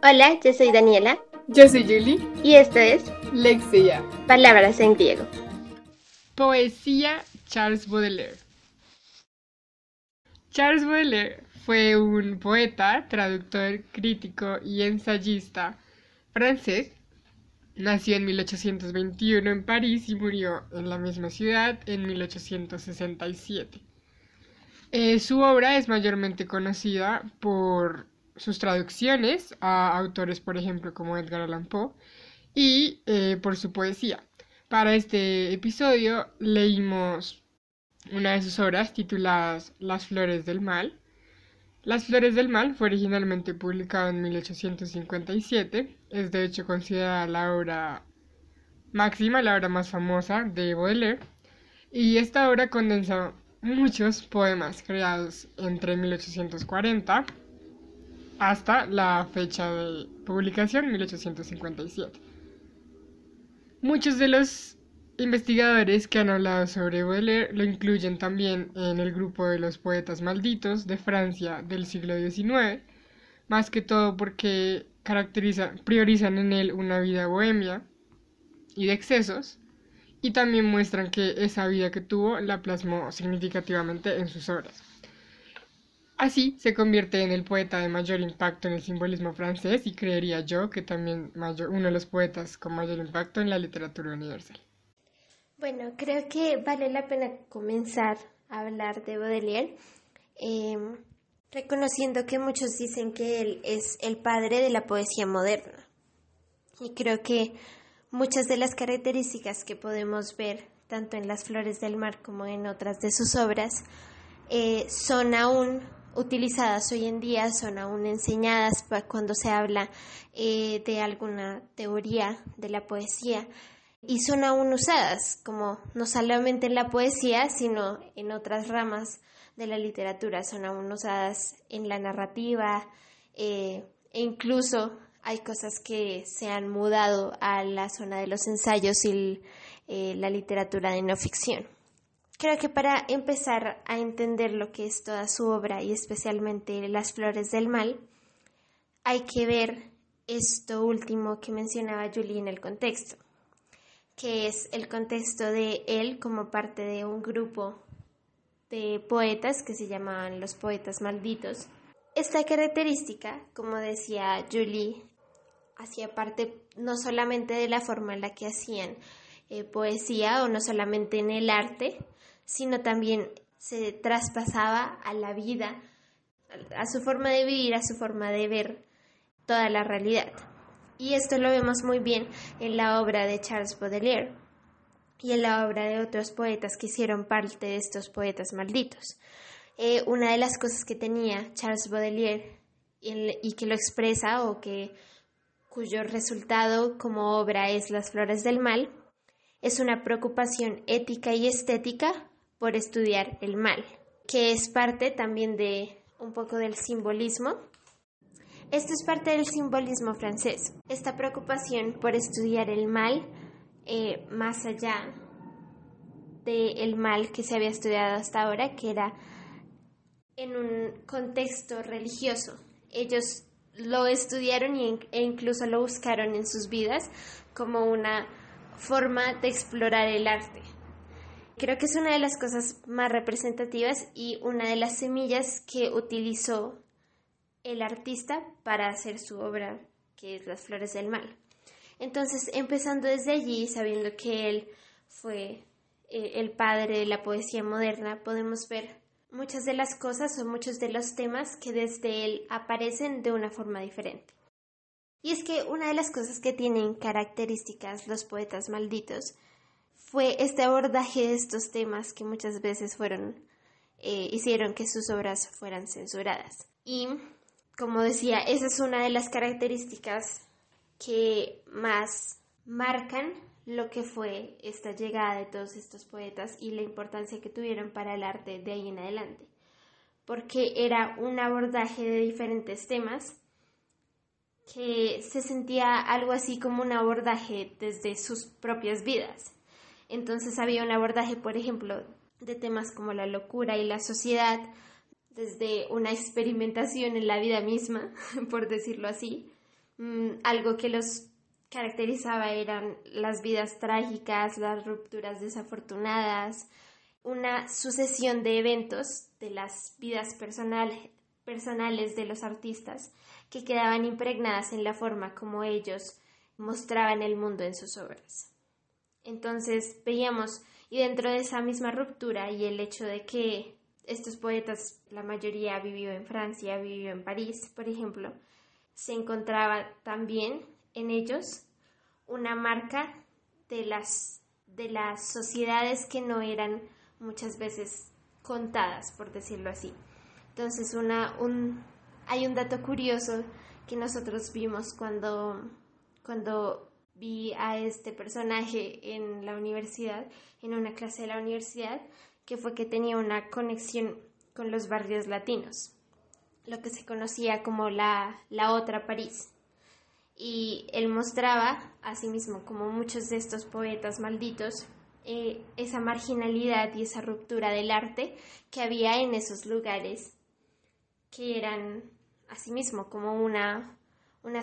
Hola, yo soy Daniela. Yo soy Julie. Y esto es Lexia. Palabras en griego. Poesía Charles Baudelaire. Charles Baudelaire fue un poeta, traductor, crítico y ensayista francés. Nació en 1821 en París y murió en la misma ciudad en 1867. Eh, su obra es mayormente conocida por sus traducciones a autores, por ejemplo, como Edgar Allan Poe, y eh, por su poesía. Para este episodio leímos una de sus obras tituladas Las Flores del Mal. Las Flores del Mal fue originalmente publicado en 1857, es de hecho considerada la obra máxima, la obra más famosa de Baudelaire, y esta obra condensa muchos poemas creados entre 1840 hasta la fecha de publicación, 1857. Muchos de los investigadores que han hablado sobre Baudelaire lo incluyen también en el grupo de los poetas malditos de Francia del siglo XIX, más que todo porque priorizan en él una vida bohemia y de excesos, y también muestran que esa vida que tuvo la plasmó significativamente en sus obras. Así se convierte en el poeta de mayor impacto en el simbolismo francés y creería yo que también uno de los poetas con mayor impacto en la literatura universal. Bueno, creo que vale la pena comenzar a hablar de Baudelaire, em, reconociendo que muchos dicen que él es el padre de la poesía moderna. Y creo que muchas de las características que podemos ver tanto en Las Flores del Mar como en otras de sus obras eh, son aún utilizadas hoy en día, son aún enseñadas cuando se habla eh, de alguna teoría de la poesía y son aún usadas, como no solamente en la poesía, sino en otras ramas de la literatura, son aún usadas en la narrativa eh, e incluso hay cosas que se han mudado a la zona de los ensayos y eh, la literatura de no ficción. Creo que para empezar a entender lo que es toda su obra y especialmente Las Flores del Mal, hay que ver esto último que mencionaba Julie en el contexto, que es el contexto de él como parte de un grupo de poetas que se llamaban los poetas malditos. Esta característica, como decía Julie, hacía parte no solamente de la forma en la que hacían eh, poesía o no solamente en el arte, sino también se traspasaba a la vida, a su forma de vivir, a su forma de ver toda la realidad. Y esto lo vemos muy bien en la obra de Charles Baudelaire y en la obra de otros poetas que hicieron parte de estos poetas malditos. Eh, una de las cosas que tenía Charles Baudelaire y, que lo expresa o que cuyo resultado como obra es Las Flores del Mal, es una preocupación ética y estética por estudiar el mal, que es parte también de un poco del simbolismo. Esto es parte del simbolismo francés, esta preocupación por estudiar el mal eh, más allá del mal que se había estudiado hasta ahora, que era en un contexto religioso. Ellos lo estudiaron e incluso lo buscaron en sus vidas como una forma de explorar el arte. Creo que es una de las cosas más representativas y una de las semillas que utilizó el artista para hacer su obra, que es Las Flores del Mal. Entonces, empezando desde allí, sabiendo que él fue eh, el padre de la poesía moderna, podemos ver muchas de las cosas o muchos de los temas que desde él aparecen de una forma diferente. Y es que una de las cosas que tienen características los poetas malditos fue este abordaje de estos temas que muchas veces fueron, eh, hicieron que sus obras fueran censuradas. Y, como decía, esa es una de las características que más marcan lo que fue esta llegada de todos estos poetas y la importancia que tuvieron para el arte de ahí en adelante. Porque era un abordaje de diferentes temas que se sentía algo así como un abordaje desde sus propias vidas. Entonces había un abordaje, por ejemplo, de temas como la locura y la sociedad, desde una experimentación en la vida misma, por decirlo así, mm, algo que los caracterizaba eran las vidas trágicas, las rupturas desafortunadas, una sucesión de eventos de las vidas personales de los artistas que quedaban impregnadas en la forma como ellos mostraban el mundo en sus obras. Entonces veíamos, y dentro de esa misma ruptura y el hecho de que estos poetas, la mayoría vivió en Francia, vivió en París, por ejemplo, se encontraba también en ellos una marca de las, de las sociedades que no eran muchas veces contadas, por decirlo así. Entonces, una, un, hay un dato curioso que nosotros vimos cuando, cuando vi a este personaje en la universidad, en una clase de la universidad, que fue que tenía una conexión con los barrios latinos, lo que se conocía como la, la otra París. Y él mostraba, asimismo, como muchos de estos poetas malditos, eh, esa marginalidad y esa ruptura del arte que había en esos lugares que eran asimismo como una, una,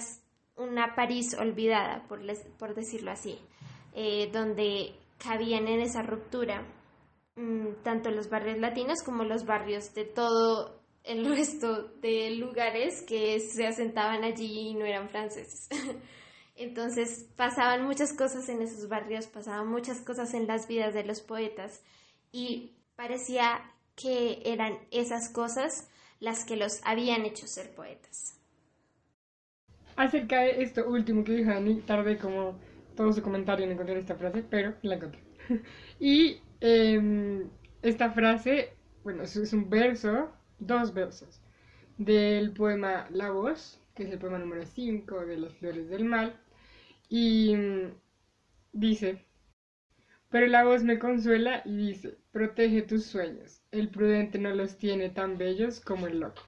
una París olvidada, por, por decirlo así, eh, donde cabían en esa ruptura mm, tanto los barrios latinos como los barrios de todo el resto de lugares que se asentaban allí y no eran franceses. Entonces pasaban muchas cosas en esos barrios, pasaban muchas cosas en las vidas de los poetas y parecía que eran esas cosas las que los habían hecho ser poetas. Acerca de esto último que dijo Dani, tardé como todo su comentario en encontrar esta frase, pero la encontré. y em, esta frase, bueno, es un verso, dos versos, del poema La Voz, que es el poema número 5 de Las Flores del Mal, y mm, dice, pero la voz me consuela y dice, protege tus sueños, el prudente no los tiene tan bellos como el loco.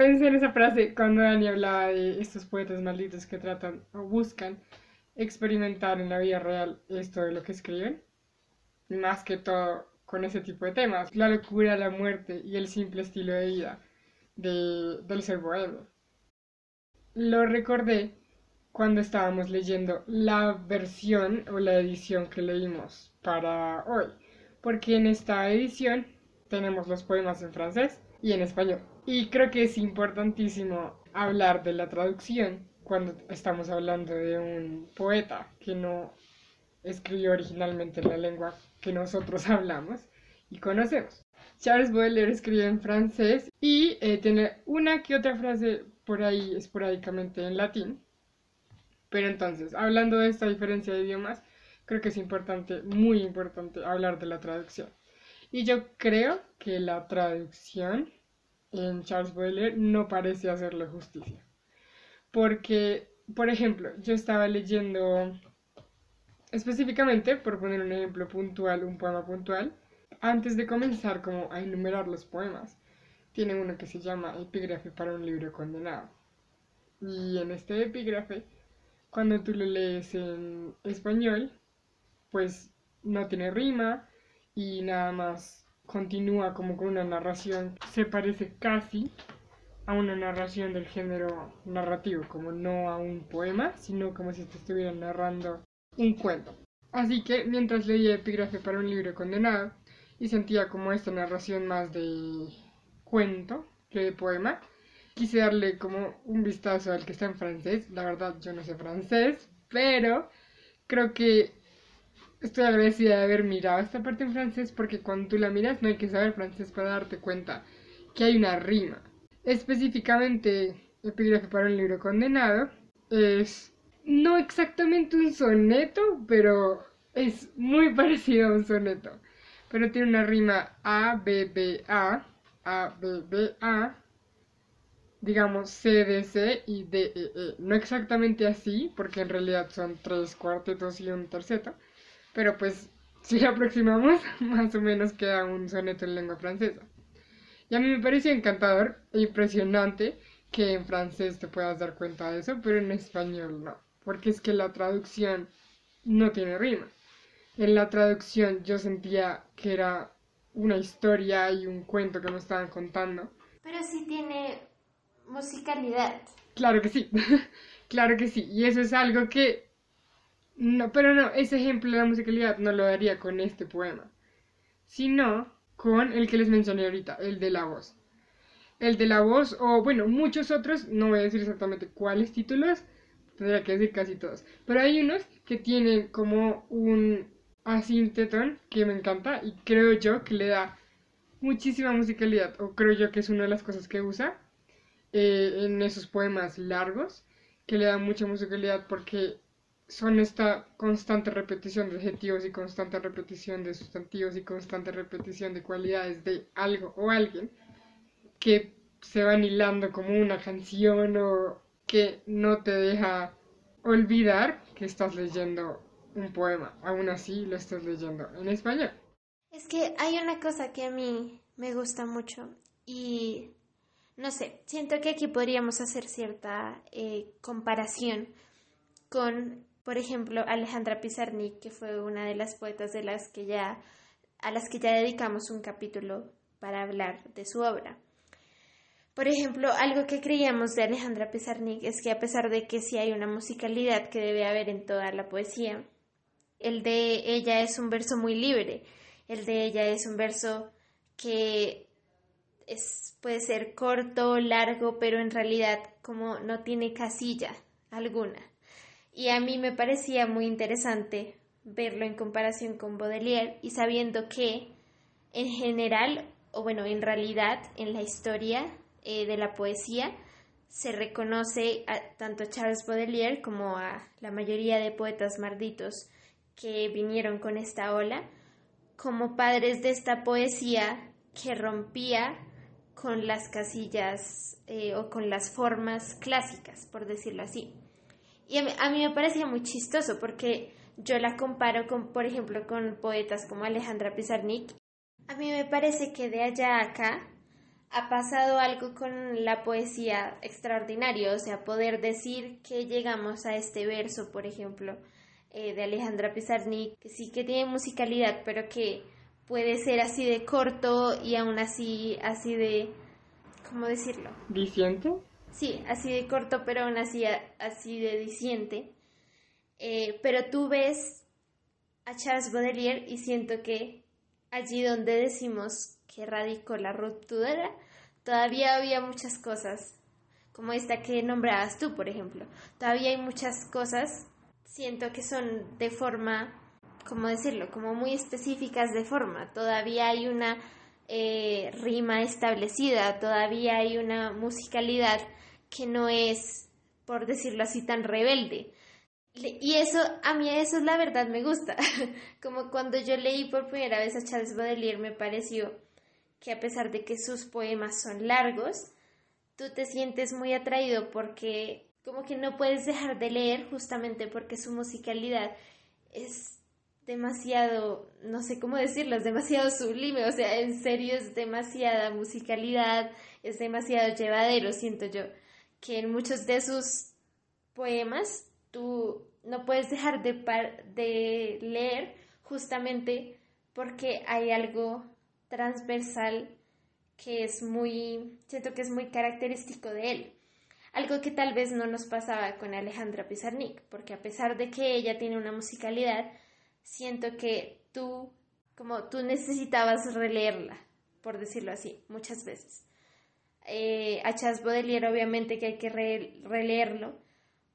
Pensé en esa frase cuando Dani hablaba de estos poetas malditos que tratan o buscan experimentar en la vida real esto de lo que escriben, y más que todo con ese tipo de temas, la locura, la muerte y el simple estilo de vida de, del ser bohemio. Lo recordé cuando estábamos leyendo la versión o la edición que leímos para hoy, porque en esta edición tenemos los poemas en francés y en español. Y creo que es importantísimo hablar de la traducción cuando estamos hablando de un poeta que no escribió originalmente en la lengua que nosotros hablamos y conocemos. Charles Baudelaire escribe en francés y eh, tiene una que otra frase por ahí esporádicamente en latín, pero entonces, hablando de esta diferencia de idiomas, creo que es importante, muy importante, hablar de la traducción. Y yo creo que la traducción en Charles Baudelaire no parece hacerle justicia. Porque, por ejemplo, yo estaba leyendo específicamente, por poner un ejemplo puntual, un poema puntual, antes de comenzar como a enumerar los poemas, tiene uno que se llama Epígrafe para un libro condenado. Y en este epígrafe cuando tú lo lees en español, pues no tiene rima y nada más continúa como con una narración se parece casi a una narración del género narrativo, como no a un poema, sino como si te estuvieran narrando un cuento. Así que mientras leía epígrafe para un libro condenado y sentía como esta narración más de cuento que de poema, quise darle como un vistazo al que está en francés. La verdad, yo no sé francés, pero creo que estoy agradecida de haber mirado esta parte en francés porque cuando tú la miras no hay que saber francés para darte cuenta que hay una rima. Específicamente, epígrafe para un libro condenado es no exactamente un soneto, pero es muy parecido a un soneto. Pero tiene una rima A, B, B, A, A, B, B, A, digamos, C, D, C y D, E, E. No exactamente así, porque en realidad son tres cuartetos y un terceto, pero pues si lo aproximamos, más o menos queda un soneto en lengua francesa. Y a mí me pareció encantador e impresionante que en francés te puedas dar cuenta de eso, pero en español no, porque es que la traducción no tiene rima. En la traducción yo sentía que era una historia y un cuento que me estaban contando. Pero sí tiene musicalidad. Claro que sí. Claro que sí, y eso es algo que... No, pero no, ese ejemplo de la musicalidad no lo daría con este poema, sino con el que les mencioné ahorita, el de la voz. El de la voz, o bueno, muchos otros, no voy a decir exactamente cuáles títulos, tendría que decir casi todos, pero hay unos que tienen como un asintetón que me encanta y creo yo que le da muchísima musicalidad, o creo yo que es una de las cosas que usa eh, en esos poemas largos, que le da mucha musicalidad porque son esta constante repetición de adjetivos y constante repetición de sustantivos y constante repetición de cualidades de algo o alguien que se van hilando como una canción o que no te deja olvidar que estás leyendo un poema. Aún así lo estás leyendo en español. Es que hay una cosa que a mí me gusta mucho y no sé, siento que aquí podríamos hacer cierta eh, comparación con por ejemplo, Alejandra Pizarnik, que fue una de las poetas de las que ya, a las que ya dedicamos un capítulo para hablar de su obra. Por ejemplo, algo que creíamos de Alejandra Pizarnik es que a pesar de que sí hay una musicalidad que debe haber en toda la poesía, el de ella es un verso muy libre, el de ella es un verso que es, puede ser corto, largo, pero en realidad como no tiene casilla alguna y a mí me parecía muy interesante verlo en comparación con Baudelaire y sabiendo que en general, o bueno, en realidad en la historia eh, de la poesía se reconoce tanto a Charles Baudelaire como a la mayoría de poetas malditos que vinieron con esta ola como padres de esta poesía que rompía con las casillas eh, o con las formas clásicas, por decirlo así. Y a mí, me parecía muy chistoso porque yo la comparo con, por ejemplo, con poetas como Alejandra Pizarnik. A mí me parece que de allá a acá ha pasado algo con la poesía extraordinario, o sea, poder decir que llegamos a este verso, por ejemplo, eh, de Alejandra Pizarnik, que sí que tiene musicalidad, pero que puede ser así de corto y aún así, así de, ¿cómo decirlo? ¿Diciente? Sí, así de corto, pero aún así, así de diciente. Eh, pero tú ves a Charles Baudelaire y siento que allí donde decimos que radicó la ruptura, todavía había muchas cosas, como esta que nombrabas tú, por ejemplo. Todavía hay muchas cosas, siento que son de forma, ¿cómo decirlo? Como muy específicas de forma. Todavía hay una eh, rima establecida, todavía hay una musicalidad que no es, por decirlo así, tan rebelde. Y eso, a mí eso es la verdad me gusta. Como cuando yo leí por primera vez a Charles Baudelaire me pareció que a pesar de que sus poemas son largos, tú te sientes muy atraído porque como que no puedes dejar de leer justamente porque su musicalidad es demasiado, no sé cómo decirlo, es demasiado sublime, o sea, en serio es demasiada musicalidad, es demasiado llevadero, siento yo que en muchos de sus poemas tú no puedes dejar de, de leer justamente porque hay algo transversal que es muy, siento que es muy característico de él. Algo que tal vez no nos pasaba con Alejandra Pizarnik, porque a pesar de que ella tiene una musicalidad, siento que tú, como tú necesitabas releerla, por decirlo así, muchas veces eh, a Chas Baudelaire obviamente que hay que releerlo,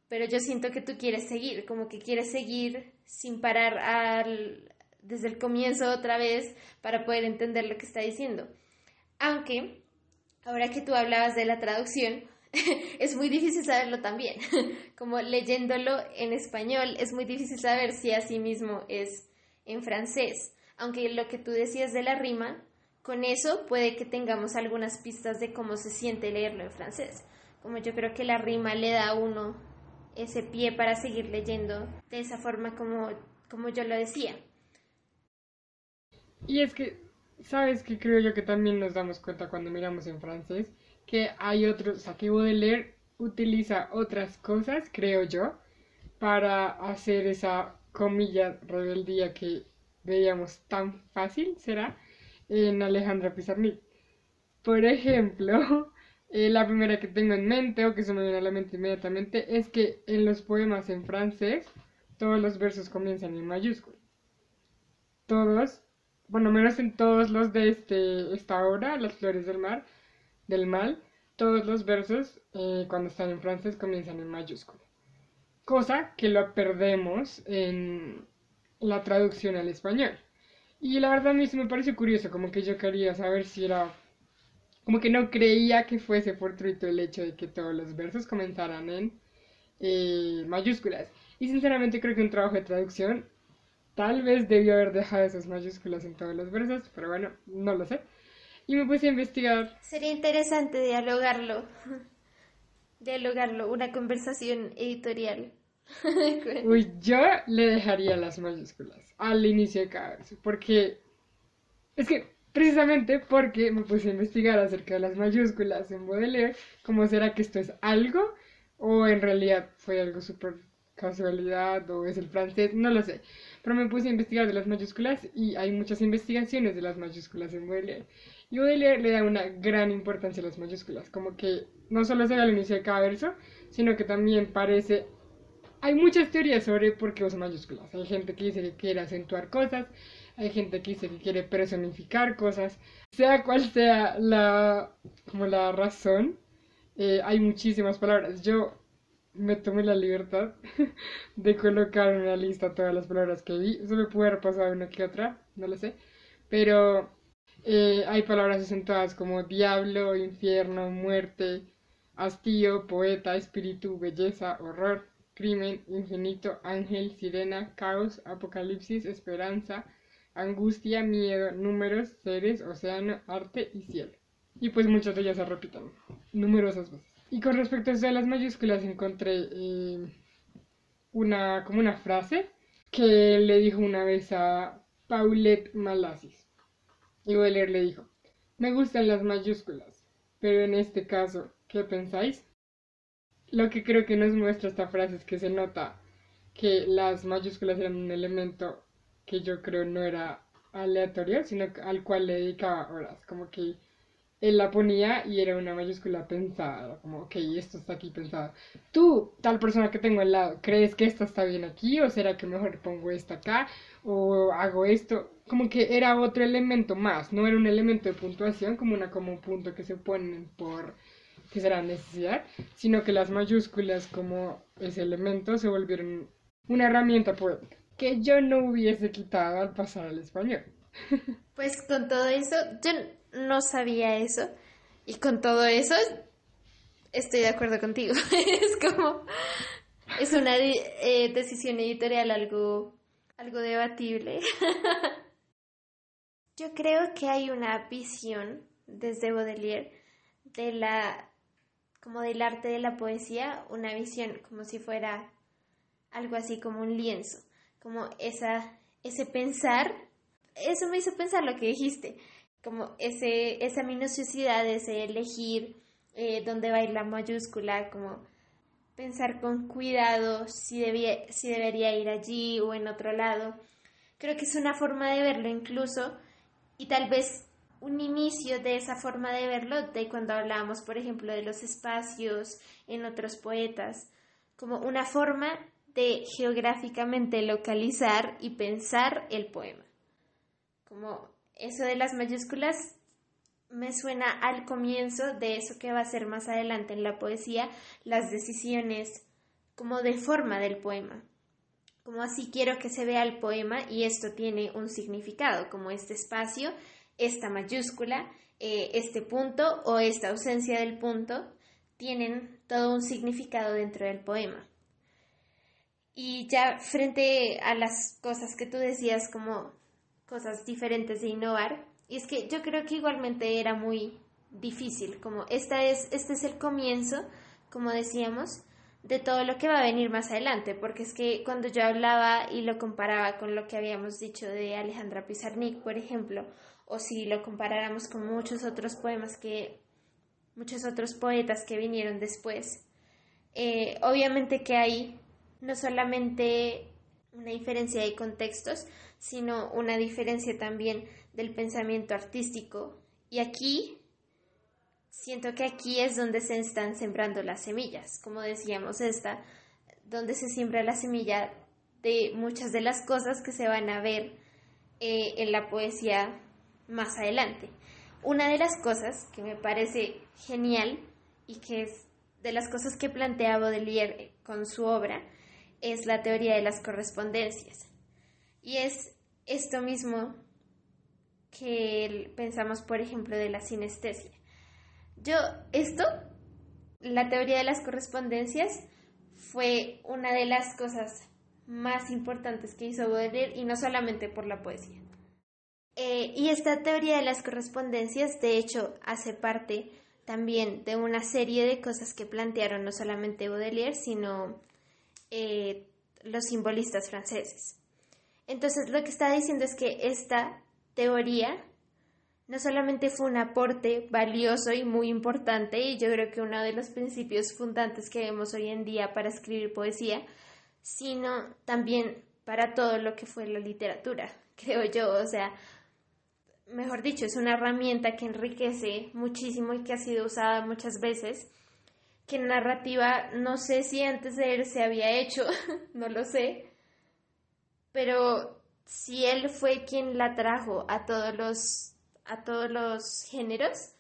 pero yo siento que tú quieres seguir, como que quieres seguir sin parar al, desde el comienzo otra vez para poder entender lo que está diciendo. Aunque, ahora que tú hablabas de la traducción, es muy difícil saberlo también. Como leyéndolo en español, es muy difícil saber si así mismo es en francés. Aunque lo que tú decías de la rima, con eso puede que tengamos algunas pistas de cómo se siente leerlo en francés. Como yo creo que la rima le da a uno ese pie para seguir leyendo de esa forma como, como yo lo decía. Y es que, ¿sabes qué creo yo que también nos damos cuenta cuando miramos en francés? Que hay otros, o sea, que Baudelaire utiliza otras cosas, creo yo, para hacer esa comilla rebeldía que veíamos tan fácil, ¿será? en Alejandra Pizarnik. Por ejemplo, Eh, la primera que tengo en mente, o que se me viene a la mente inmediatamente, es que en los poemas en francés, todos los versos comienzan en mayúsculas. Todos, bueno, menos en todos los de este, esta obra, Las Flores del Mar, del Mal, todos los versos, eh, cuando están en francés, comienzan en mayúsculas. Cosa que lo perdemos en la traducción al español. Y la verdad a mí se me parece curioso, como que yo quería saber si era... Como que no creía que fuese fortuito el hecho de que todos los versos comenzaran en eh, mayúsculas. Y sinceramente creo que un trabajo de traducción tal vez debió haber dejado esas mayúsculas en todos los versos, pero bueno, no lo sé. Y me puse a investigar. Sería interesante dialogarlo. dialogarlo, una conversación editorial. Uy, yo le dejaría las mayúsculas al inicio de cada verso, porque es que precisamente porque me puse a investigar acerca de las mayúsculas en Baudelaire, cómo será que esto es algo o en realidad fue algo súper casualidad o es el francés, no lo sé. Pero me puse a investigar de las mayúsculas y hay muchas investigaciones de las mayúsculas en Baudelaire. Y Baudelaire le da una gran importancia a las mayúsculas, como que no solo se ve al inicio de cada verso, sino que también parece hay muchas teorías sobre por qué usa mayúsculas. Hay gente que dice que quiere acentuar cosas, hay gente que dice que quiere personificar cosas. Sea cual sea la, como la razón, eh, hay muchísimas palabras. Yo me tomé la libertad de colocar en una lista todas las palabras que vi. Eso me puede haber pasado una que otra, no lo sé. Pero eh, hay palabras acentuadas como diablo, infierno, muerte, hastío, poeta, espíritu, belleza, horror crimen, infinito, ángel, sirena, caos, apocalipsis, esperanza, angustia, miedo, números, seres, océano, arte y cielo. Y pues muchas de ellas se repiten numerosas veces. Y con respecto a eso de las mayúsculas encontré eh, una, como una frase que le dijo una vez a Paulette Malasis. Y leer, le dijo, me gustan las mayúsculas, pero en este caso, ¿qué pensáis? Lo que creo que nos muestra esta frase es que se nota que las mayúsculas eran un elemento que yo creo no era aleatorio, sino al cual le dedicaba horas, como que él la ponía y era una mayúscula pensada, como, ok, esto está aquí pensado. Tú, tal persona que tengo al lado, ¿crees que esta está bien aquí? ¿O será que mejor pongo esta acá? ¿O hago esto? Como que era otro elemento más, no era un elemento de puntuación, como una como un punto que se ponen por que será necesidad, sino que las mayúsculas como ese elemento se volvieron una herramienta poética que yo no hubiese quitado al pasar al español. Pues con todo eso, yo no sabía eso y con todo eso estoy de acuerdo contigo. es como, es una eh, decisión editorial algo, algo debatible. yo creo que hay una visión desde Baudelaire de la como del arte de la poesía, una visión como si fuera algo así como un lienzo, como esa, ese pensar, eso me hizo pensar lo que dijiste, como ese, esa minuciosidad, ese elegir eh, dónde va a ir la mayúscula, como pensar con cuidado si, debía, si debería ir allí o en otro lado. Creo que es una forma de verlo incluso y tal vez un inicio de esa forma de verlo de cuando hablábamos, por ejemplo, de los espacios en otros poetas, como una forma de geográficamente localizar y pensar el poema. Como eso de las mayúsculas me suena al comienzo de eso que va a ser más adelante en la poesía, las decisiones como de forma del poema. Como así quiero que se vea el poema y esto tiene un significado, como este espacio esta mayúscula, eh, este punto o esta ausencia del punto tienen todo un significado dentro del poema. Y ya frente a las cosas que tú decías como cosas diferentes de innovar, y es que yo creo que igualmente era muy difícil, como esta es, este es el comienzo, como decíamos, de todo lo que va a venir más adelante, porque es que cuando yo hablaba y lo comparaba con lo que habíamos dicho de Alejandra Pizarnik, por ejemplo, o si lo comparáramos con muchos otros poemas que muchos otros poetas que vinieron después eh, obviamente que hay no solamente una diferencia de contextos sino una diferencia también del pensamiento artístico y aquí siento que aquí es donde se están sembrando las semillas, como decíamos esta, donde se siembra la semilla de muchas de las cosas que se van a ver eh, en la poesía más adelante. Una de las cosas que me parece genial y que es de las cosas que plantea Baudelaire con su obra es la teoría de las correspondencias. Y es esto mismo que pensamos, por ejemplo, de la sinestesia. Yo, esto, la teoría de las correspondencias, fue una de las cosas más importantes que hizo Baudelaire y no solamente por la poesía. Eh, y esta teoría de las correspondencias, de hecho, hace parte también de una serie de cosas que plantearon no solamente Baudelaire, sino eh, los simbolistas franceses. Entonces, lo que está diciendo es que esta teoría no solamente fue un aporte valioso y muy importante, y yo creo que uno de los principios fundantes que vemos hoy en día para escribir poesía, sino también para todo lo que fue la literatura, creo yo, o sea, mejor dicho, es una herramienta que enriquece muchísimo y que ha sido usada muchas veces, que en narrativa no sé si antes de él se había hecho, no lo sé, pero si él fue quien la trajo a todos los a todos los géneros,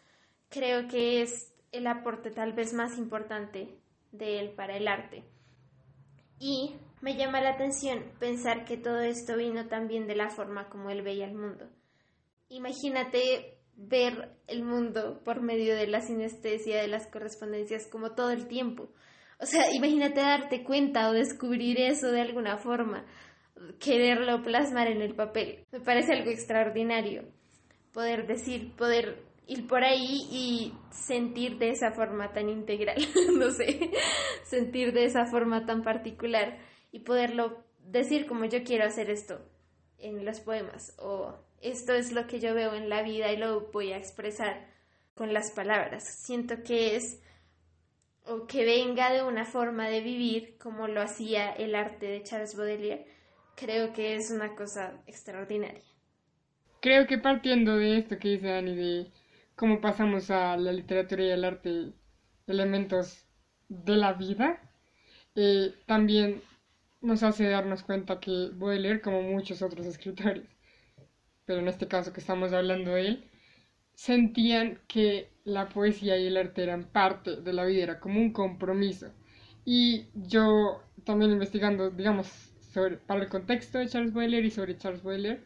creo que es el aporte tal vez más importante de él para el arte. Y me llama la atención pensar que todo esto vino también de la forma como él veía el mundo. Imagínate ver el mundo por medio de la sinestesia, de las correspondencias, como todo el tiempo. O sea, imagínate darte cuenta o descubrir eso de alguna forma, quererlo plasmar en el papel. Me parece algo extraordinario poder decir, poder ir por ahí y sentir de esa forma tan integral, no sé, sentir de esa forma tan particular y poderlo decir como yo quiero hacer esto en los poemas o esto es lo que yo veo en la vida y lo voy a expresar con las palabras. Siento que es o que venga de una forma de vivir como lo hacía el arte de Charles Baudelaire, creo que es una cosa extraordinaria creo que partiendo de esto que dice Dani, de cómo pasamos a la literatura y al arte elementos de la vida, eh, también nos hace darnos cuenta que leer como muchos otros escritores, pero en este caso que estamos hablando de él, sentían que la poesía y el arte eran parte de la vida, era como un compromiso. Y yo también investigando, digamos, sobre, para el contexto de Charles Baudelaire y sobre Charles Baudelaire,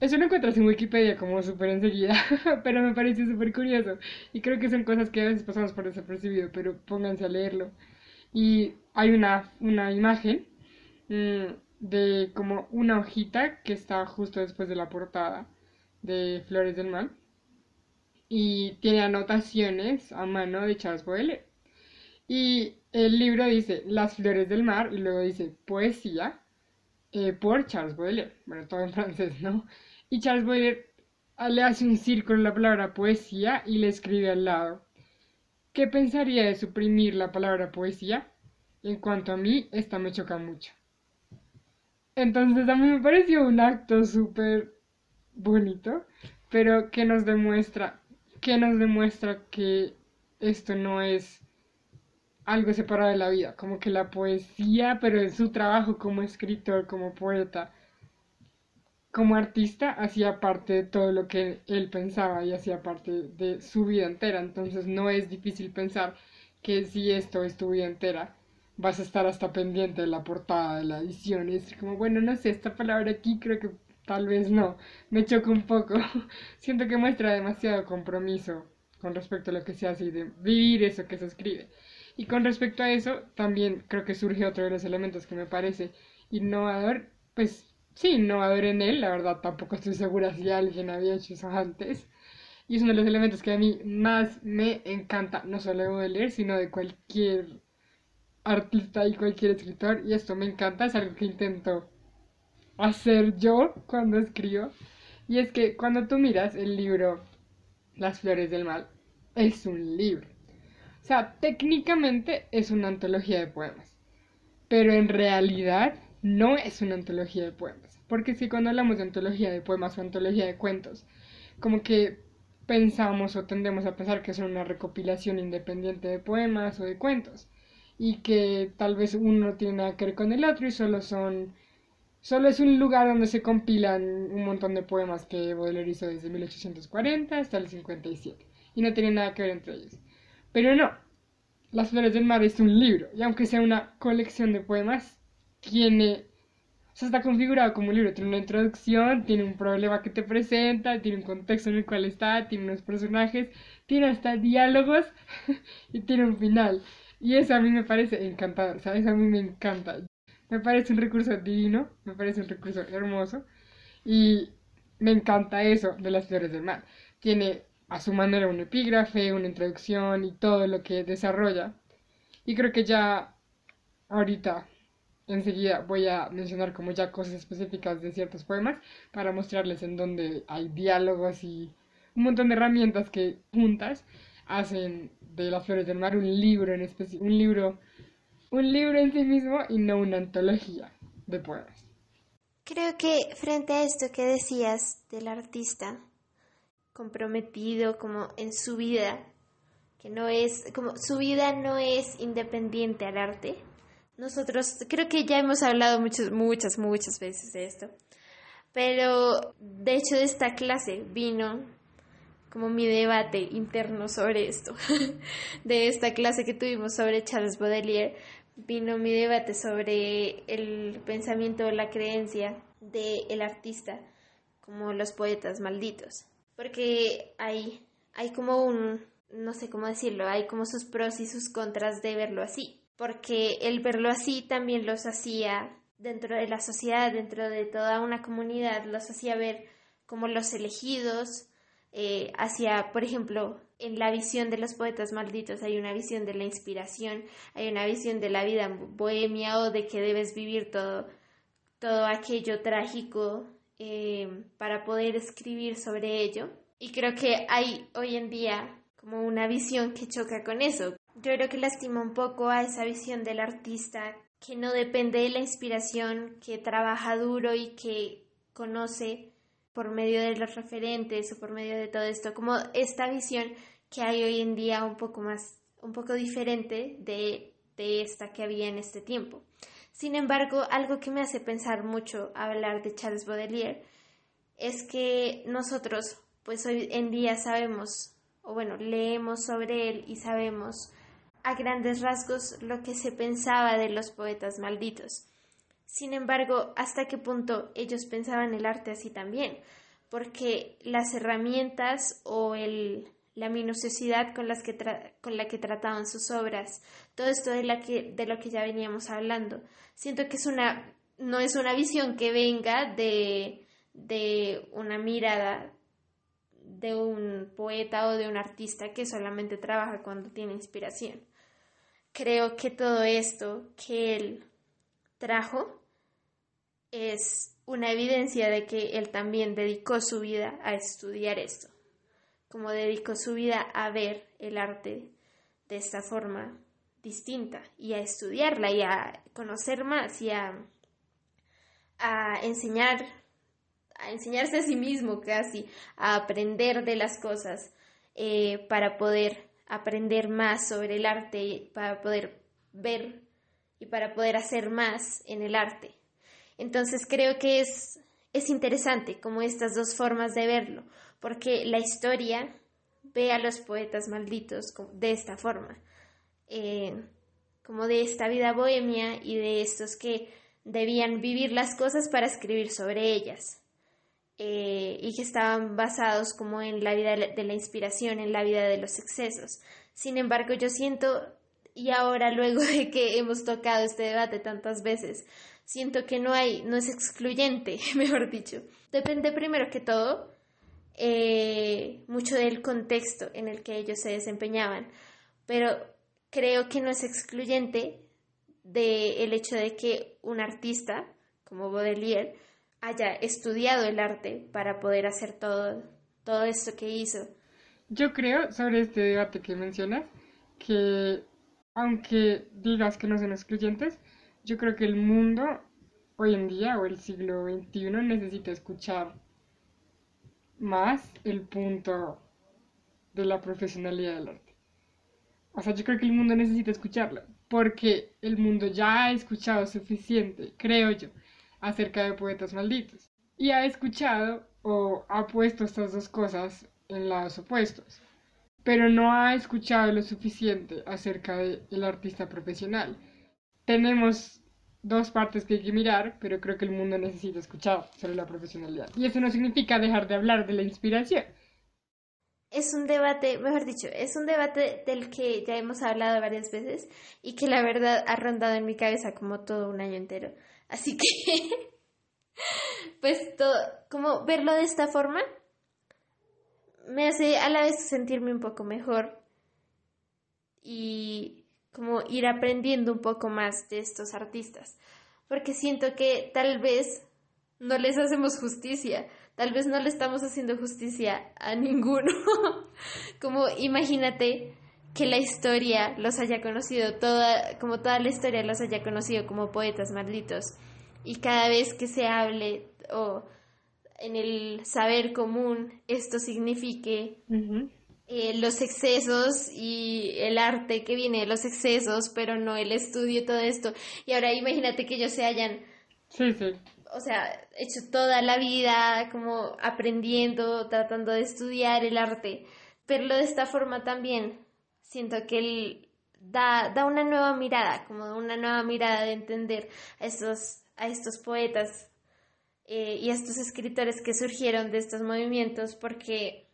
eso lo encuentras en Wikipedia como súper enseguida, pero me parece súper curioso. Y creo que son cosas que a veces pasamos por desapercibido, pero pónganse a leerlo. Y hay una, una imagen mm, de como una hojita que está justo después de la portada de Flores del Mal. Y tiene anotaciones a mano de Charles Baudelaire. Y el libro dice Las Flores del Mar y luego dice Poesía eh, por Charles Baudelaire. Bueno, todo en francés, ¿no? Y Charles Baudelaire le hace un círculo la palabra poesía y le escribe al lado. ¿Qué pensaría de suprimir la palabra poesía? En cuanto a mí, esta me choca mucho. Entonces a mí me pareció un acto súper bonito, pero que nos demuestra, que nos demuestra que esto no es algo separado de la vida, como que la poesía, pero en su trabajo como escritor, como poeta, como artista hacía parte de todo lo que él pensaba y hacía parte de su vida entera. Entonces no es difícil pensar que si esto es tu vida entera, vas a estar hasta pendiente de la portada, de la edición. Y es como, bueno, no sé, esta palabra aquí creo que tal vez no. Me choca un poco. Siento que muestra demasiado compromiso con respecto a lo que se hace y de vivir eso que se escribe. Y con respecto a eso, también creo que surge otro de los elementos que me parece innovador, pues sí, haber en él, la verdad tampoco estoy segura si alguien había hecho eso antes. Y es uno de los elementos que a mí más me encanta, no solo de leer, sino de cualquier artista y cualquier escritor. Y esto me encanta, es algo que intento hacer yo cuando escribo. Y es que cuando tú miras el libro Las Flores del Mal, es un libro. O sea, técnicamente es una antología de poemas. Pero en realidad no es una antología de poemas. Porque si cuando hablamos de antología de poemas o antología de cuentos, como que pensamos o tendemos a pensar que son una recopilación independiente de poemas o de cuentos y que tal vez uno no tiene nada que ver con el otro y solo son solo es un lugar donde se compilan un montón de poemas que Baudelaire hizo desde 1840 hasta el 57 y no tiene nada que ver entre ellos. Pero no, Las Flores del Mar es un libro y aunque sea una colección de poemas, tiene o sea, está configurado como un libro, tiene una introducción, tiene un problema que te presenta, tiene un contexto en el cual está, tiene unos personajes, tiene hasta diálogos y tiene un final. Y eso a mí me parece encantador, ¿sabes? A mí me encanta. Me parece un recurso divino, me parece un recurso hermoso y me encanta eso de las flores del mar. Tiene a su manera un epígrafe, una introducción y todo lo que desarrolla. Y creo que ya ahorita Enseguida voy a mencionar como ya cosas específicas de ciertos poemas para mostrarles en donde hay diálogos y un montón de herramientas que juntas hacen de las flores del mar un libro en especie, un libro, un libro en sí mismo y no una antología de poemas. Creo que frente a esto que decías del artista comprometido como en su vida, que no es como su vida no es independiente al arte, nosotros creo que ya hemos hablado muchas, muchas, muchas veces de esto. Pero de hecho de esta clase vino como mi debate interno sobre esto. de esta clase que tuvimos sobre Charles Baudelaire, vino mi debate sobre el pensamiento o la creencia del artista como los poetas malditos. Porque hay, hay como un, no sé cómo decirlo, hay como sus pros y sus contras de verlo así porque el verlo así también los hacía dentro de la sociedad, dentro de toda una comunidad, los hacía ver como los elegidos, eh, hacia, por ejemplo, en la visión de los poetas malditos hay una visión de la inspiración, hay una visión de la vida bohemia o de que debes vivir todo, todo aquello trágico eh, para poder escribir sobre ello. Y creo que hay hoy en día como una visión que choca con eso, yo creo que lastima un poco a esa visión del artista que no depende de la inspiración, que trabaja duro y que conoce por medio de los referentes o por medio de todo esto, como esta visión que hay hoy en día un poco más, un poco diferente de, de esta que había en este tiempo. Sin embargo, algo que me hace pensar mucho hablar de Charles Baudelaire es que nosotros, pues hoy en día sabemos, o bueno, leemos sobre él y sabemos a grandes rasgos lo que se pensaba de los poetas malditos. Sin embargo, ¿hasta qué punto ellos pensaban el arte así también? Porque las herramientas o el, la minuciosidad con, la que trataban sus obras, todo esto de, de lo que ya veníamos hablando, siento que es una, no es una visión que venga de, de una mirada de un poeta o de un artista que solamente trabaja cuando tiene inspiración. Creo que todo esto que él trajo es una evidencia de que él también dedicó su vida a estudiar esto, como dedicó su vida a ver el arte de esta forma distinta y a estudiarla y a conocer más y a, enseñar a enseñarse a sí mismo casi, a aprender de las cosas eh, para poder aprender más sobre el arte, para poder ver y para poder hacer más en el arte. Entonces creo que es, es interesante como estas dos formas de verlo, porque la historia ve a los poetas malditos de esta forma, eh, como de esta vida bohemia y de estos que debían vivir las cosas para escribir sobre ellas. Eh, y que estaban basados como en la vida de la inspiración, en la vida de los excesos. Sin embargo, yo siento, y ahora luego de que hemos tocado este debate tantas veces, siento que no hay, no es excluyente, mejor dicho. Depende primero que todo eh, mucho del contexto en el que ellos se desempeñaban, pero creo que no es excluyente del hecho de que un artista como Baudelaire haya estudiado el arte para poder hacer todo, todo esto que hizo. Yo creo, sobre este debate que mencionas, que aunque digas que no son excluyentes, yo creo que el mundo hoy en día o el siglo XXI necesita escuchar más el punto de la profesionalidad del arte. O sea, yo creo que el mundo necesita escucharlo, porque el mundo ya ha escuchado suficiente, creo yo, acerca de poetas malditos. Y ha escuchado o ha puesto estas dos cosas en lados opuestos, pero no ha escuchado lo suficiente acerca del artista profesional. Tenemos dos partes que hay que mirar, pero creo que el mundo necesita escuchar sobre la profesionalidad. Y eso no significa dejar de hablar de la inspiración. Es un debate, mejor dicho, es un debate del que ya hemos hablado varias veces y que la verdad ha rondado en mi cabeza como todo un año entero. Así que, pues, todo, como verlo de esta forma me hace a la vez sentirme un poco mejor y como ir aprendiendo un poco más de estos artistas, porque siento que tal vez no les hacemos justicia, tal vez no le estamos haciendo justicia a ninguno. como imagínate que la historia los haya conocido, toda, como toda la historia los haya conocido como poetas malditos, y cada vez que se hable o en el saber común esto signifique eh, los excesos y el arte que viene de los excesos, pero no el estudio y todo esto. Y ahora imagínate que ellos se hayan, sí, sí. o sea, hecho toda la vida como aprendiendo, tratando de estudiar el arte. Verlo de esta forma también, siento que él da, da una nueva mirada, como una nueva mirada de entender a estos, a estos poetas eh, y a estos escritores que surgieron de estos movimientos, porque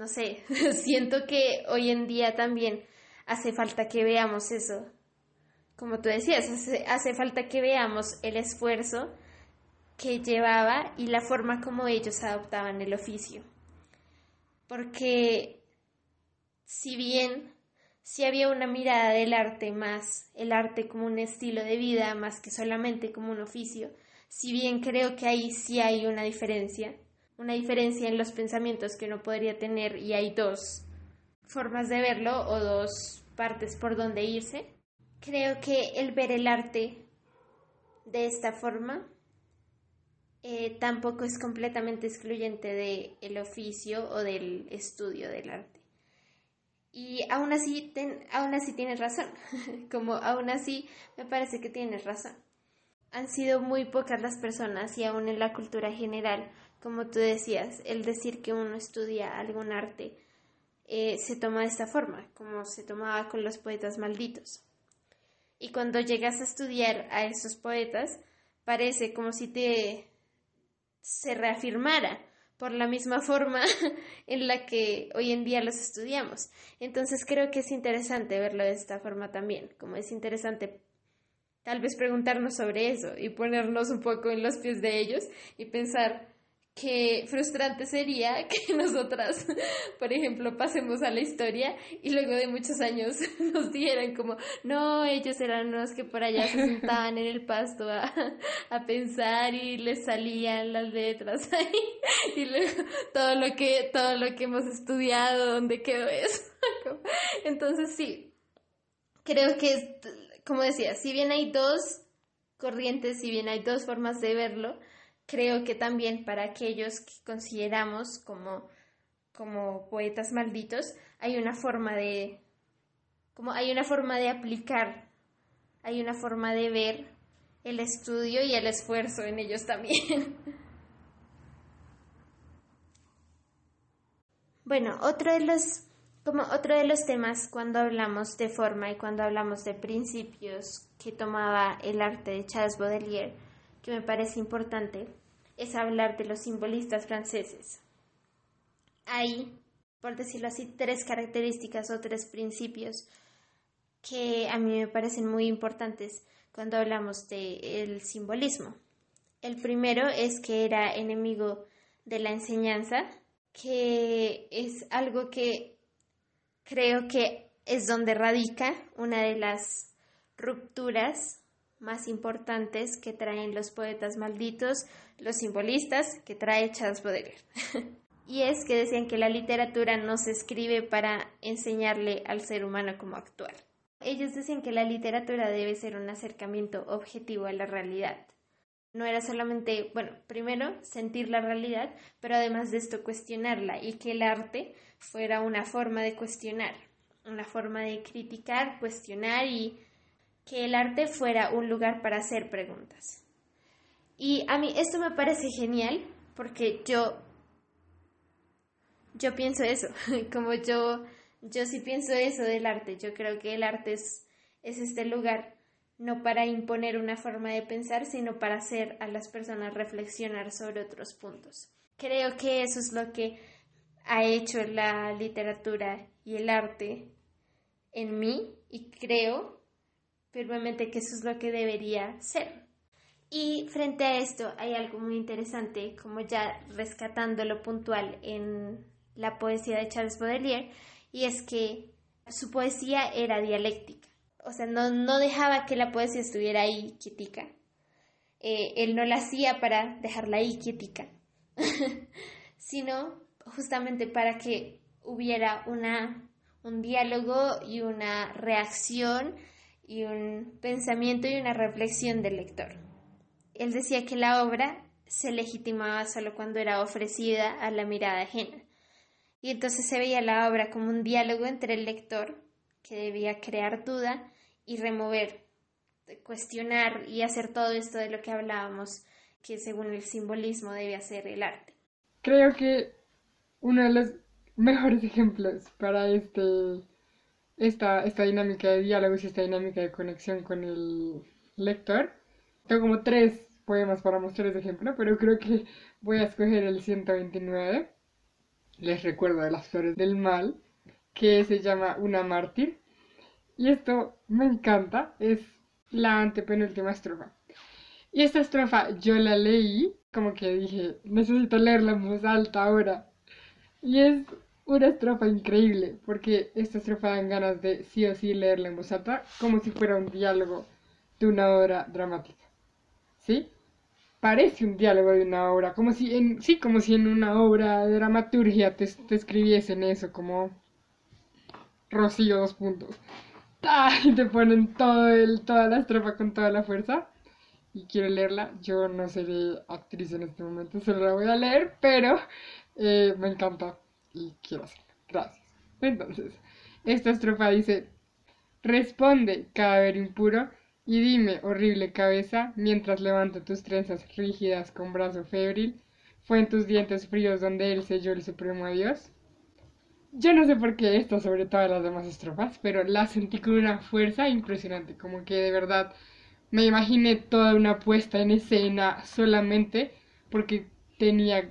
no sé, siento que hoy en día también hace falta que veamos eso. Como tú decías, hace, falta que veamos el esfuerzo que llevaba y la forma como ellos adoptaban el oficio. Porque si bien si había una mirada del arte más, el arte como un estilo de vida más que solamente como un oficio, si bien creo que ahí sí hay una diferencia, una diferencia en los pensamientos que uno podría tener y hay dos formas de verlo o dos partes por donde irse. Creo que el ver el arte de esta forma eh, tampoco es completamente excluyente del el oficio o del estudio del arte. Y aún así, aún así tienes razón, como aún así me parece que tienes razón. Han sido muy pocas las personas y aún en la cultura general como tú decías, el decir que uno estudia algún arte eh, se toma de esta forma, como se tomaba con los poetas malditos. Y cuando llegas a estudiar a esos poetas, parece como si te se reafirmara por la misma forma en la que hoy en día los estudiamos. Entonces creo que es interesante verlo de esta forma también, como es interesante tal vez preguntarnos sobre eso y ponernos un poco en los pies de ellos y pensar qué frustrante sería que nosotras, por ejemplo, pasemos a la historia y luego de muchos años nos dieran como, no, ellos eran los que por allá se sentaban en el pasto a, a pensar y les salían las letras ahí y luego todo lo que, todo lo que hemos estudiado, ¿dónde quedó eso? Entonces sí, creo que, como decía, si bien hay dos corrientes, si bien hay dos formas de verlo, creo que también para aquellos que consideramos como, como poetas malditos, hay una forma de, como hay una forma de aplicar, hay una forma de ver el estudio y el esfuerzo en ellos también. bueno, otro de los como otro de los temas cuando hablamos de forma y cuando hablamos de principios que tomaba el arte de Charles Baudelaire, que me parece importante, es hablar de los simbolistas franceses. Hay, por decirlo así, tres características o tres principios que a mí me parecen muy importantes cuando hablamos del simbolismo. El primero es que era enemigo de la enseñanza, que es algo que creo que es donde radica una de las rupturas más importantes que traen los poetas malditos, los simbolistas que trae Charles Baudelaire. y es que decían que la literatura no se escribe para enseñarle al ser humano cómo actuar. Ellos decían que la literatura debe ser un acercamiento objetivo a la realidad. no era solamente, bueno, primero sentir la realidad, pero además de esto cuestionarla y que el arte fuera una forma de cuestionar, una forma de criticar, cuestionar y que el arte fuera un lugar para hacer preguntas. Y a mí esto me parece genial porque yo yo pienso eso, como yo yo sí pienso eso del arte, yo creo que el arte es, es este lugar no para imponer una forma de pensar, sino para hacer a las personas reflexionar sobre otros puntos. Creo que eso es lo que ha hecho la literatura y el arte en mí y creo firmemente que eso es lo que debería ser. Y frente a esto hay algo muy interesante, como ya rescatando lo puntual en la poesía de Charles Baudelaire, y es que su poesía era dialéctica o sea, no, dejaba que la poesía estuviera ahí quietica. Eh, él no la hacía para dejarla ahí quietica, sino justamente para que hubiera una, un diálogo y una reacción y un pensamiento y una reflexión del lector. Él decía que la obra se legitimaba solo cuando era ofrecida a la mirada ajena. Y entonces se veía la obra como un diálogo entre el lector que debía crear duda y remover, cuestionar y hacer todo esto de lo que hablábamos, que según el simbolismo debe hacer el arte. Creo que uno de los mejores ejemplos para este, esta, esta dinámica de diálogos y esta dinámica de conexión con el lector, tengo como tres poemas para mostrarles de ejemplo, pero creo que voy a escoger el 129. Les recuerdo de las flores del mal, que se llama Una mártir. Y esto me encanta, es la antepenúltima estrofa. Y esta estrofa yo la leí, como que dije, necesito leerla en voz alta ahora. Y es una estrofa increíble, porque esta estrofa dan ganas de sí o sí leerla en voz alta, como si fuera un diálogo de una obra dramática. ¿Sí? Parece un diálogo de una obra, como si en, sí, como si en una obra de dramaturgia te, te escribiesen eso, como Rocío dos puntos. y te ponen todo el, toda la estrofa con toda la fuerza. Y quiero leerla. Yo no seré actriz en este momento, solo la voy a leer, pero eh, me encanta y quiero hacerlo. Gracias. Entonces, esta estrofa dice: Responde, cadáver impuro, y dime, horrible cabeza, mientras levanto tus trenzas rígidas con brazo febril, fue en tus dientes fríos donde él selló el supremo adiós. Yo no sé por qué esto sobre todas las demás estrofas, pero la sentí con una fuerza impresionante, como que de verdad me imaginé toda una puesta en escena solamente porque tenía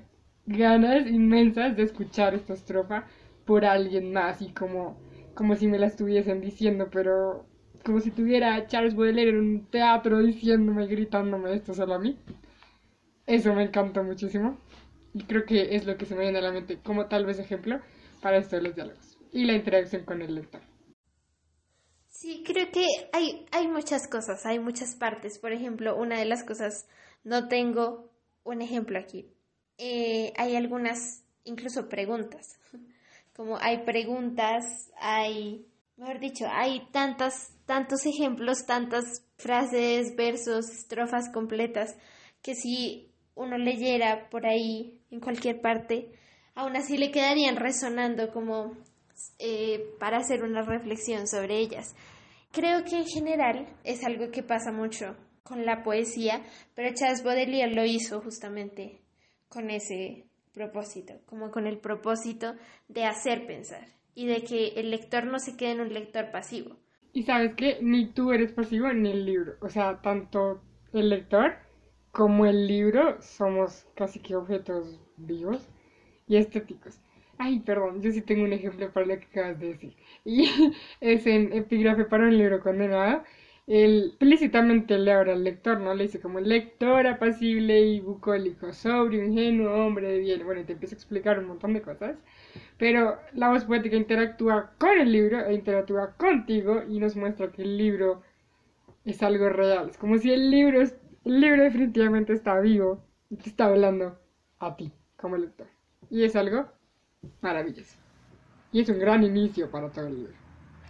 ganas inmensas de escuchar esta estrofa por alguien más y como, como si me la estuviesen diciendo, pero como si tuviera Charles Baudelaire en un teatro diciéndome, gritándome esto solo a mí. Eso me encantó muchísimo y creo que es lo que se me viene a la mente como tal vez ejemplo para esto de los diálogos y la interacción con el lector. Sí, creo que hay, hay muchas cosas, hay muchas partes. Por ejemplo, una de las cosas, no tengo un ejemplo aquí. Eh, hay algunas, incluso preguntas. Como hay preguntas, hay, mejor dicho, hay tantas, tantos ejemplos, tantas frases, versos, estrofas completas, que si uno leyera por ahí, en cualquier parte, aún así le quedarían resonando como eh, para hacer una reflexión sobre ellas. Creo que en general es algo que pasa mucho con la poesía, pero Charles Baudelaire lo hizo justamente con ese propósito, como con el propósito de hacer pensar y de que el lector no se quede en un lector pasivo. Y sabes que ni tú eres pasivo ni el libro, o sea, tanto el lector como el libro somos casi que objetos vivos y estéticos. Ay, perdón, yo sí tengo un ejemplo para lo que acabas de decir. Y es en epígrafe para un libro condenado. Él explícitamente le habla al lector, ¿no? Le dice como lector apacible y bucólico, sobrio, ingenuo, hombre de bien. Bueno, y te empieza a explicar un montón de cosas. Pero la voz poética interactúa con el libro e interactúa contigo y nos muestra que el libro es algo real. Es como si el libro, el libro definitivamente está vivo y te está hablando a ti como lector. Y es algo maravilloso. Y es un gran inicio para todo el libro.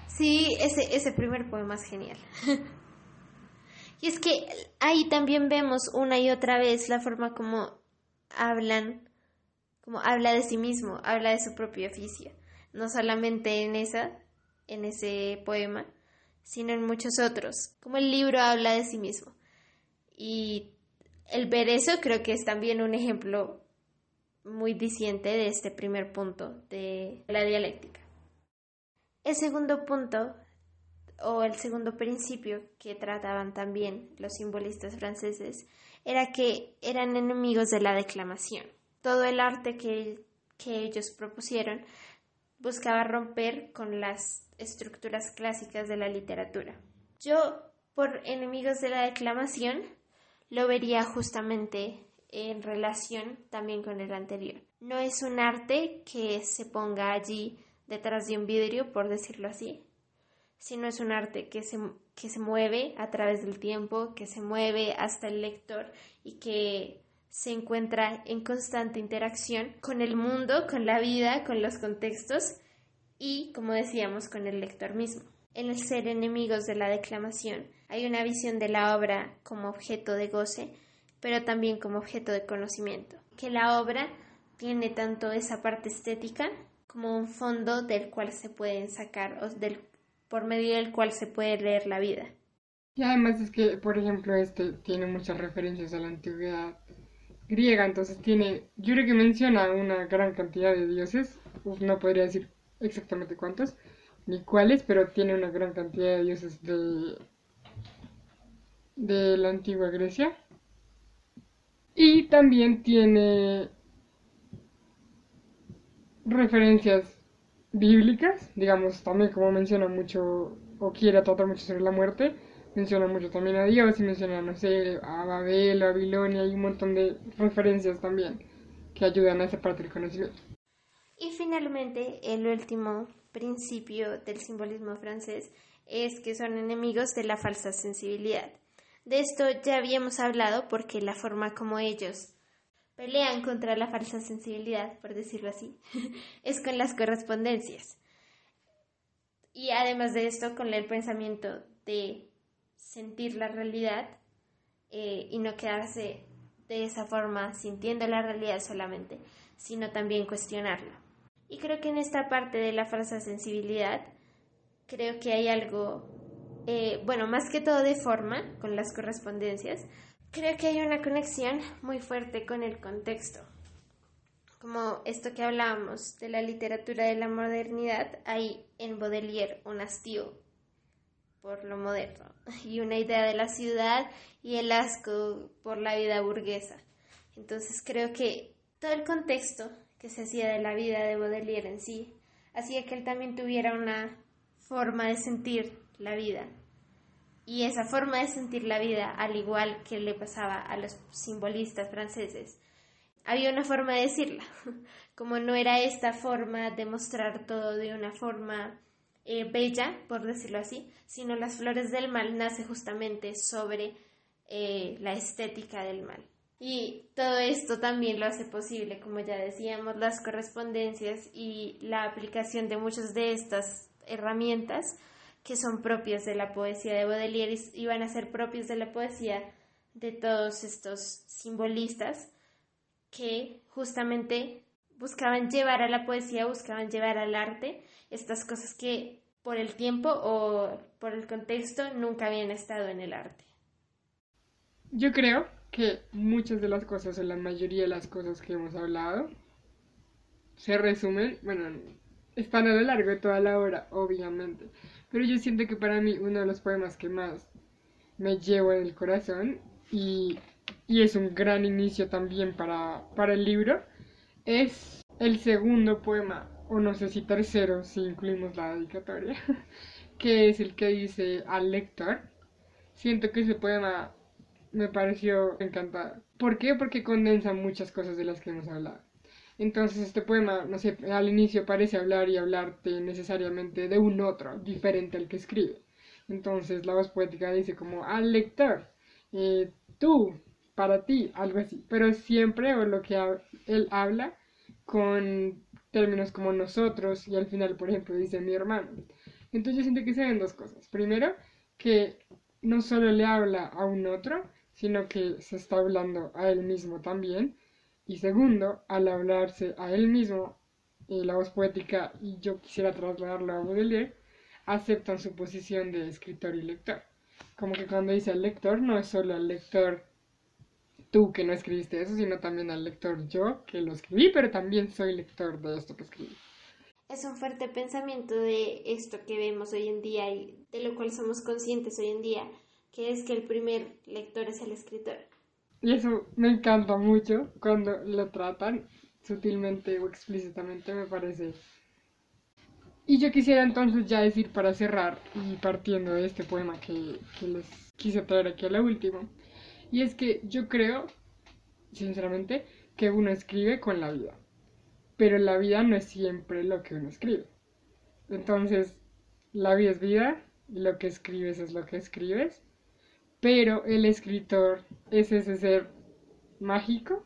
Sí, ese, ese primer poema es genial. Y es que ahí también vemos una y otra vez la forma como hablan, como habla de sí mismo, habla de su propio oficio. No solamente en esa, en ese poema, sino en muchos otros. Como el libro habla de sí mismo. Y el ver eso creo que es también un ejemplo muy diciente de este primer punto de la dialéctica. El segundo punto o el segundo principio que trataban también los simbolistas franceses era que eran enemigos de la declamación. Todo el arte que, que ellos propusieron buscaba romper con las estructuras clásicas de la literatura. Yo, por enemigos de la declamación, lo vería justamente en relación también con el anterior. No es un arte que se ponga allí detrás de un vidrio, por decirlo así, sino es un arte que se, que se mueve a través del tiempo, que se mueve hasta el lector y que se encuentra en constante interacción con el mundo, con la vida, con los contextos y, como decíamos, con el lector mismo. En el ser enemigos de la declamación hay una visión de la obra como objeto de goce, pero también como objeto de conocimiento, que la obra tiene tanto esa parte estética como un fondo del cual se pueden sacar o del por medio del cual se puede leer la vida. Y además es que, por ejemplo, este tiene muchas referencias a la antigüedad griega, entonces tiene, yo creo que menciona una gran cantidad de dioses, no podría decir exactamente cuántos, ni cuáles, pero tiene una gran cantidad de dioses de, de la antigua Grecia. Y también tiene referencias bíblicas, digamos, también como menciona mucho o quiere tratar mucho sobre la muerte, menciona mucho también a Dios y menciona, no sé, a Babel, a Babilonia y un montón de referencias también que ayudan a esa parte del conocimiento. Y finalmente, el último principio del simbolismo francés es que son enemigos de la falsa sensibilidad. De esto ya habíamos hablado porque la forma como ellos pelean contra la falsa sensibilidad, por decirlo así, es con las correspondencias. Y además de esto, con el pensamiento de sentir la realidad eh, y no quedarse de esa forma sintiendo la realidad solamente, sino también cuestionarla. Y creo que en esta parte de la falsa sensibilidad, creo que hay algo, eh, bueno, más que todo de forma con las correspondencias, Creo que hay una conexión muy fuerte con el contexto. Como esto que hablábamos de la literatura de la modernidad, hay en Baudelaire un hastío por lo moderno y una idea de la ciudad y el asco por la vida burguesa. Entonces creo que todo el contexto que se hacía de la vida de Baudelaire en sí hacía que él también tuviera una forma de sentir la vida y esa forma de sentir la vida, al igual que le pasaba a los simbolistas franceses, había una forma de decirla, como no era esta forma de mostrar todo de una forma eh, bella, por decirlo así, sino las flores del mal nace justamente sobre eh, la estética del mal. Y todo esto también lo hace posible, como ya decíamos, las correspondencias y la aplicación de muchas de estas herramientas que son propias de la poesía de Baudelaire y van a ser propios de la poesía de todos estos simbolistas que justamente buscaban llevar a la poesía, buscaban llevar al arte estas cosas que por el tiempo o por el contexto nunca habían estado en el arte. Yo creo que muchas de las cosas o la mayoría de las cosas que hemos hablado se resumen, bueno, están a lo largo de toda la obra, obviamente, pero yo siento que para mí uno de los poemas que más me llevo en el corazón y, es un gran inicio también para, para el libro es el segundo poema, o no sé si tercero, si incluimos la dedicatoria, que es el que dice al lector. Siento que ese poema me pareció encantado. ¿Por qué? Porque condensa muchas cosas de las que hemos hablado. Entonces este poema, al inicio parece hablar y hablarte necesariamente de un otro, diferente al que escribe. Entonces la voz poética dice como al lector, eh, tú, para ti, algo así. Pero siempre, o lo que él habla, con términos como nosotros, y al final, por ejemplo, dice mi hermano. Entonces yo siento que se ven dos cosas. Primero, que no solo le habla a un otro, sino que se está hablando a él mismo también. Y segundo, al hablarse a él mismo, eh, la voz poética, y yo quisiera trasladarlo a Baudelaire, aceptan su posición de escritor y lector. Como que cuando dice al lector, no es solo al lector tú que no escribiste eso, sino también al lector yo que lo escribí, pero también soy lector de esto que escribí. Es un fuerte pensamiento de esto que vemos hoy en día y de lo cual somos conscientes hoy en día, que es que el primer lector es el escritor. Y eso me encanta mucho cuando lo tratan sutilmente o explícitamente, me parece. Y yo quisiera entonces ya decir para cerrar y partiendo de este poema que, que les quise traer aquí a la última, y es que yo creo, sinceramente, que uno escribe con la vida. Pero la vida no es siempre lo que uno escribe. Entonces, la vida es vida lo que escribes es lo que escribes. Pero el escritor es ese ser mágico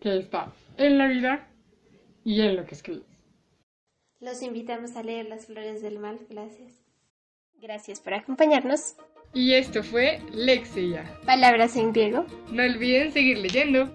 que está en la vida y en lo que escribes. Los invitamos a leer Las Flores del Mal. Gracias. Gracias por acompañarnos. Y esto fue Lexia. Palabras en griego. No olviden seguir leyendo.